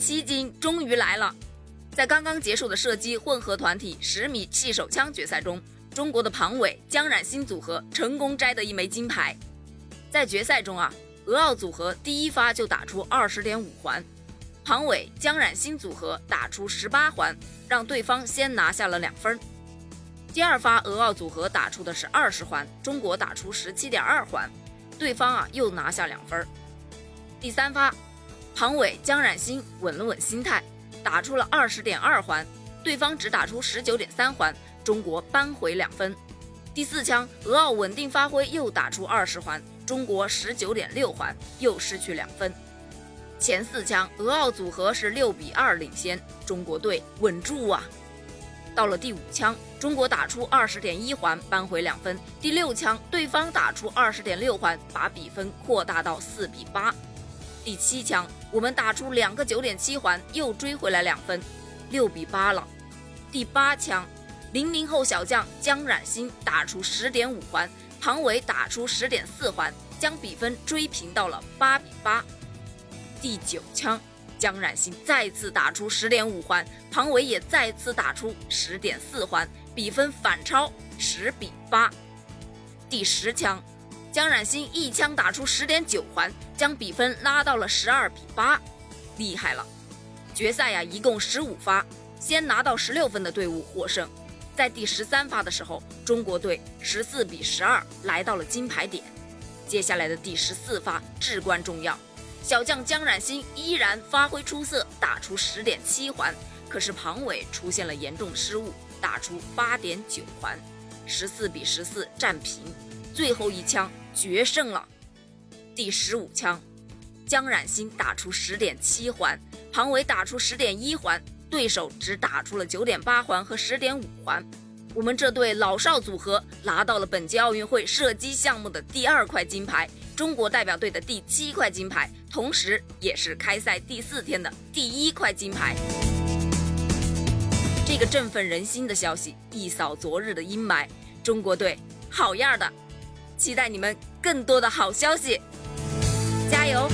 七金终于来了！在刚刚结束的射击混合团体十米气手枪决赛中，中国的庞伟、江冉新组合成功摘得一枚金牌。在决赛中啊，俄奥组合第一发就打出二十点五环，庞伟、江冉新组合打出十八环，让对方先拿下了两分。第二发俄奥组合打出的是二十环，中国打出十七点二环，对方啊又拿下两分。第三发。庞伟、姜冉星稳了稳心态，打出了二十点二环，对方只打出十九点三环，中国扳回两分。第四枪，俄奥稳定发挥，又打出二十环，中国十九点六环，又失去两分。前四枪，俄奥组合是六比二领先，中国队稳住啊。到了第五枪，中国打出二十点一环，扳回两分。第六枪，对方打出二十点六环，把比分扩大到四比八。第七枪，我们打出两个九点七环，又追回来两分，六比八了。第八枪，零零后小将姜冉星打出十点五环，庞伟打出十点四环，将比分追平到了八比八。第九枪，姜冉星再次打出十点五环，庞伟也再次打出十点四环，比分反超十比八。第十枪。姜冉星一枪打出十点九环，将比分拉到了十二比八，厉害了！决赛呀，一共十五发，先拿到十六分的队伍获胜。在第十三发的时候，中国队十四比十二来到了金牌点。接下来的第十四发至关重要，小将姜冉星依然发挥出色，打出十点七环，可是庞伟出现了严重失误，打出八点九环，十四比十四战平。最后一枪。决胜了，第十五枪，江冉星打出十点七环，庞伟打出十点一环，对手只打出了九点八环和十点五环。我们这对老少组合拿到了本届奥运会射击项目的第二块金牌，中国代表队的第七块金牌，同时也是开赛第四天的第一块金牌。这个振奋人心的消息一扫昨日的阴霾，中国队好样的！期待你们更多的好消息，加油！